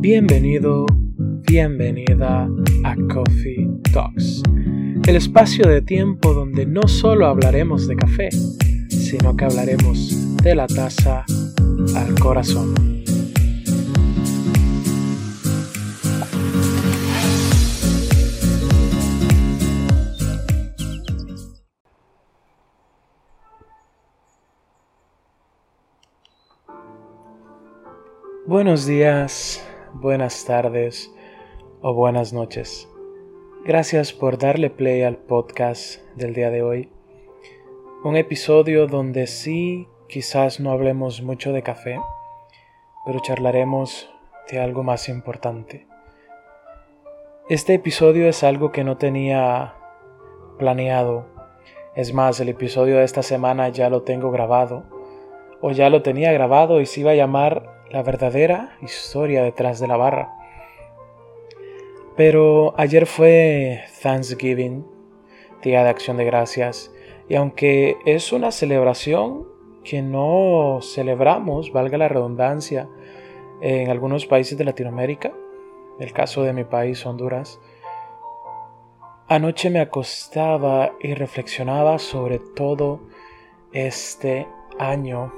Bienvenido, bienvenida a Coffee Talks, el espacio de tiempo donde no solo hablaremos de café, sino que hablaremos de la taza al corazón. Buenos días, buenas tardes o buenas noches. Gracias por darle play al podcast del día de hoy. Un episodio donde sí quizás no hablemos mucho de café, pero charlaremos de algo más importante. Este episodio es algo que no tenía planeado. Es más, el episodio de esta semana ya lo tengo grabado, o ya lo tenía grabado y se iba a llamar la verdadera historia detrás de la barra. Pero ayer fue Thanksgiving, Día de Acción de Gracias, y aunque es una celebración que no celebramos, valga la redundancia, en algunos países de Latinoamérica, el caso de mi país, Honduras, anoche me acostaba y reflexionaba sobre todo este año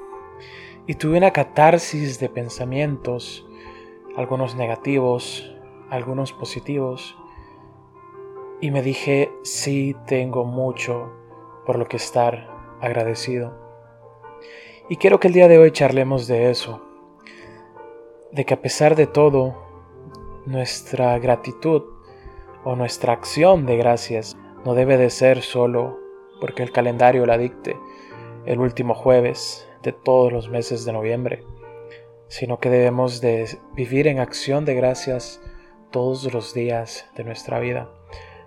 y tuve una catarsis de pensamientos, algunos negativos, algunos positivos, y me dije, sí tengo mucho por lo que estar agradecido. Y quiero que el día de hoy charlemos de eso, de que a pesar de todo, nuestra gratitud o nuestra acción de gracias no debe de ser solo porque el calendario la dicte el último jueves, todos los meses de noviembre, sino que debemos de vivir en acción de gracias todos los días de nuestra vida.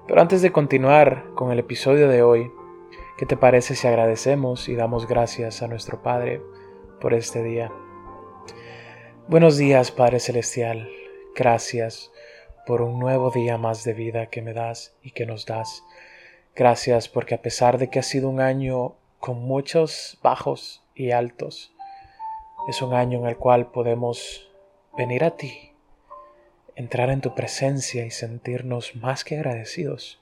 Pero antes de continuar con el episodio de hoy, ¿qué te parece si agradecemos y damos gracias a nuestro Padre por este día? Buenos días, Padre Celestial. Gracias por un nuevo día más de vida que me das y que nos das. Gracias porque a pesar de que ha sido un año con muchos bajos y altos. Es un año en el cual podemos venir a ti, entrar en tu presencia y sentirnos más que agradecidos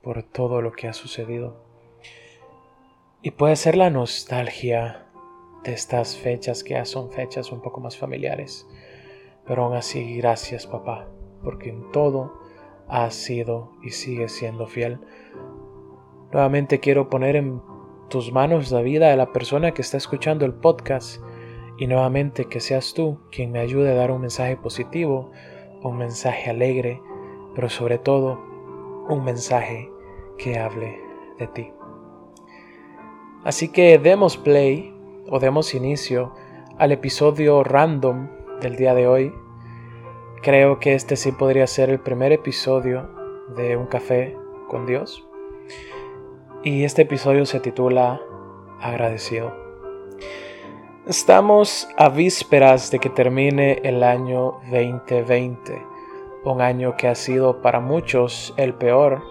por todo lo que ha sucedido. Y puede ser la nostalgia de estas fechas que ya son fechas un poco más familiares. Pero aún así, gracias papá, porque en todo has sido y sigues siendo fiel. Nuevamente quiero poner en tus manos la vida de la persona que está escuchando el podcast y nuevamente que seas tú quien me ayude a dar un mensaje positivo, un mensaje alegre, pero sobre todo un mensaje que hable de ti. Así que demos play o demos inicio al episodio random del día de hoy. Creo que este sí podría ser el primer episodio de Un café con Dios. Y este episodio se titula Agradecido. Estamos a vísperas de que termine el año 2020, un año que ha sido para muchos el peor,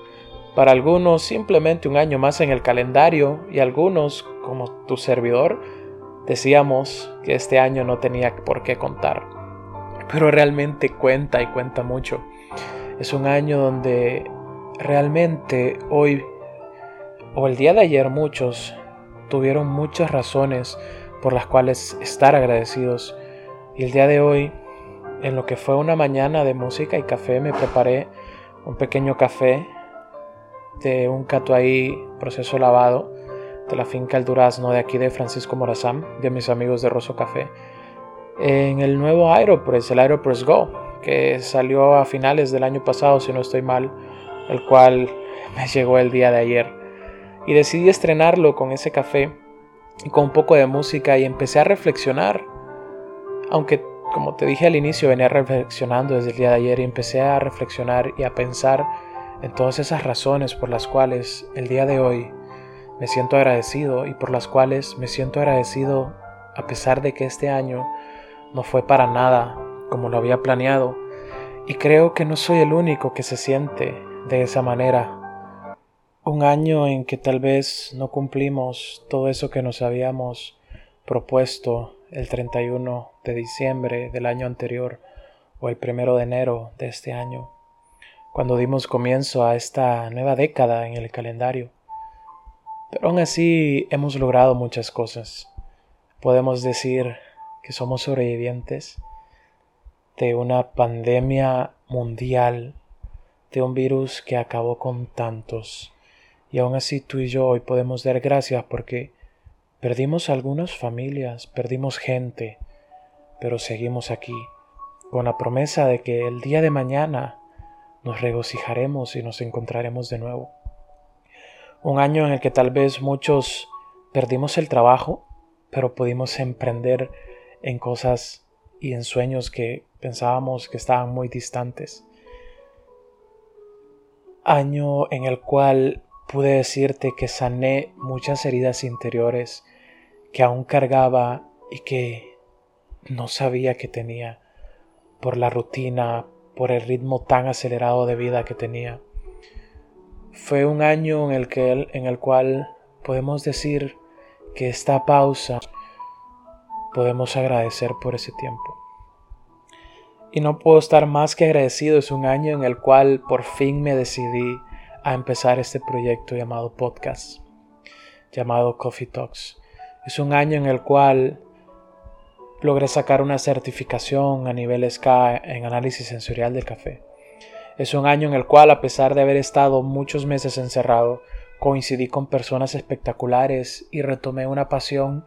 para algunos simplemente un año más en el calendario y algunos, como tu servidor, decíamos que este año no tenía por qué contar. Pero realmente cuenta y cuenta mucho. Es un año donde realmente hoy o el día de ayer muchos tuvieron muchas razones por las cuales estar agradecidos. Y el día de hoy, en lo que fue una mañana de música y café, me preparé un pequeño café de un catuay proceso lavado de la finca El Durazno de aquí de Francisco Morazán, de mis amigos de Rosso Café, en el nuevo Aeropress, el Aeropress Go, que salió a finales del año pasado, si no estoy mal, el cual me llegó el día de ayer y decidí estrenarlo con ese café y con un poco de música y empecé a reflexionar. Aunque, como te dije al inicio, venía reflexionando desde el día de ayer y empecé a reflexionar y a pensar en todas esas razones por las cuales el día de hoy me siento agradecido y por las cuales me siento agradecido a pesar de que este año no fue para nada como lo había planeado. Y creo que no soy el único que se siente de esa manera un año en que tal vez no cumplimos todo eso que nos habíamos propuesto el 31 de diciembre del año anterior o el 1 de enero de este año, cuando dimos comienzo a esta nueva década en el calendario. Pero aún así hemos logrado muchas cosas. Podemos decir que somos sobrevivientes de una pandemia mundial, de un virus que acabó con tantos. Y aún así tú y yo hoy podemos dar gracias porque perdimos algunas familias, perdimos gente, pero seguimos aquí, con la promesa de que el día de mañana nos regocijaremos y nos encontraremos de nuevo. Un año en el que tal vez muchos perdimos el trabajo, pero pudimos emprender en cosas y en sueños que pensábamos que estaban muy distantes. Año en el cual pude decirte que sané muchas heridas interiores que aún cargaba y que no sabía que tenía por la rutina, por el ritmo tan acelerado de vida que tenía. Fue un año en el, que, en el cual podemos decir que esta pausa podemos agradecer por ese tiempo. Y no puedo estar más que agradecido. Es un año en el cual por fin me decidí a empezar este proyecto llamado podcast, llamado Coffee Talks. Es un año en el cual logré sacar una certificación a nivel SCA en análisis sensorial del café. Es un año en el cual, a pesar de haber estado muchos meses encerrado, coincidí con personas espectaculares y retomé una pasión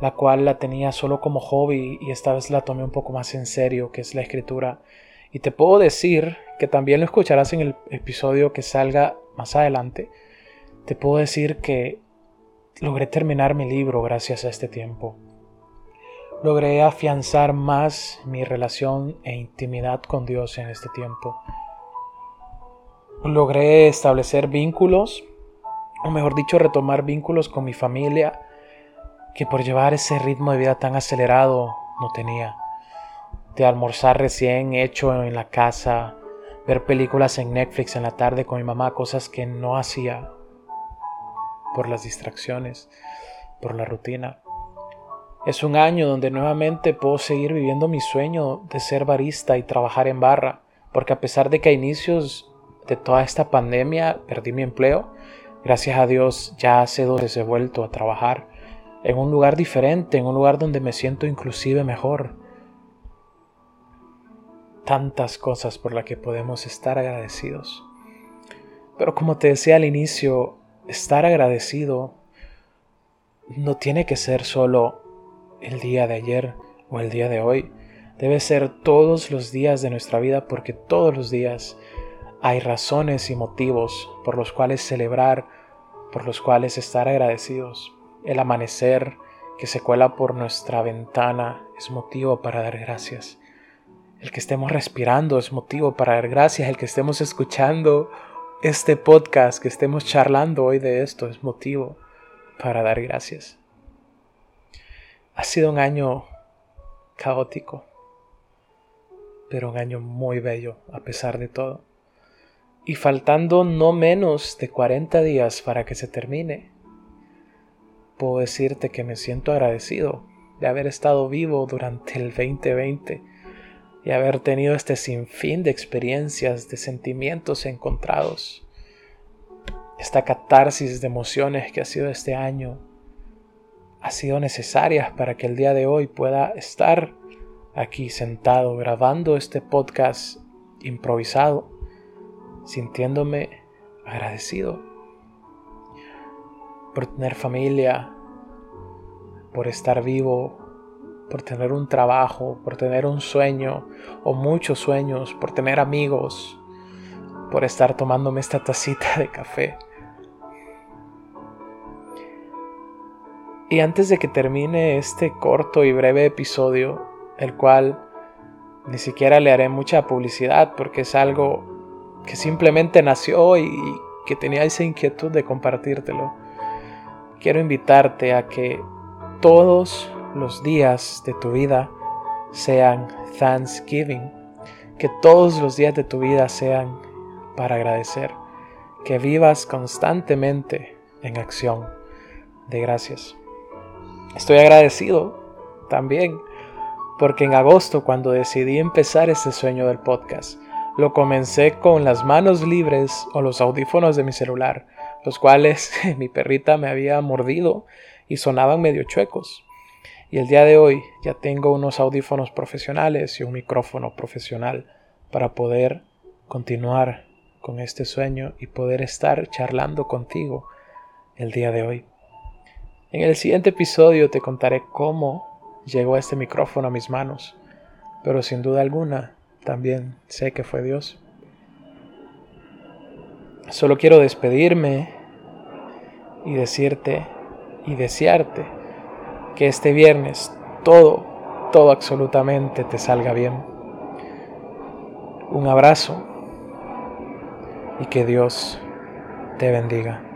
la cual la tenía solo como hobby y esta vez la tomé un poco más en serio, que es la escritura. Y te puedo decir que también lo escucharás en el episodio que salga más adelante. Te puedo decir que logré terminar mi libro gracias a este tiempo. Logré afianzar más mi relación e intimidad con Dios en este tiempo logré establecer vínculos, o mejor dicho, retomar vínculos con mi familia que por llevar ese ritmo de vida tan acelerado no tenía. De almorzar recién hecho en la casa, ver películas en Netflix en la tarde con mi mamá, cosas que no hacía por las distracciones, por la rutina. Es un año donde nuevamente puedo seguir viviendo mi sueño de ser barista y trabajar en barra, porque a pesar de que a inicios de toda esta pandemia perdí mi empleo. Gracias a Dios ya hace dos veces he vuelto a trabajar en un lugar diferente, en un lugar donde me siento inclusive mejor. Tantas cosas por las que podemos estar agradecidos. Pero como te decía al inicio, estar agradecido no tiene que ser solo el día de ayer o el día de hoy. Debe ser todos los días de nuestra vida porque todos los días hay razones y motivos por los cuales celebrar, por los cuales estar agradecidos. El amanecer que se cuela por nuestra ventana es motivo para dar gracias. El que estemos respirando es motivo para dar gracias. El que estemos escuchando este podcast, que estemos charlando hoy de esto, es motivo para dar gracias. Ha sido un año caótico, pero un año muy bello a pesar de todo y faltando no menos de 40 días para que se termine, puedo decirte que me siento agradecido de haber estado vivo durante el 2020 y haber tenido este sinfín de experiencias, de sentimientos encontrados. Esta catarsis de emociones que ha sido este año ha sido necesaria para que el día de hoy pueda estar aquí sentado grabando este podcast improvisado sintiéndome agradecido por tener familia, por estar vivo, por tener un trabajo, por tener un sueño o muchos sueños, por tener amigos, por estar tomándome esta tacita de café. Y antes de que termine este corto y breve episodio, el cual ni siquiera le haré mucha publicidad porque es algo que simplemente nació y que tenía esa inquietud de compartírtelo. Quiero invitarte a que todos los días de tu vida sean Thanksgiving, que todos los días de tu vida sean para agradecer, que vivas constantemente en acción de gracias. Estoy agradecido también, porque en agosto cuando decidí empezar este sueño del podcast, lo comencé con las manos libres o los audífonos de mi celular, los cuales mi perrita me había mordido y sonaban medio chuecos. Y el día de hoy ya tengo unos audífonos profesionales y un micrófono profesional para poder continuar con este sueño y poder estar charlando contigo el día de hoy. En el siguiente episodio te contaré cómo llegó este micrófono a mis manos, pero sin duda alguna también sé que fue Dios. Solo quiero despedirme y decirte y desearte que este viernes todo, todo absolutamente te salga bien. Un abrazo y que Dios te bendiga.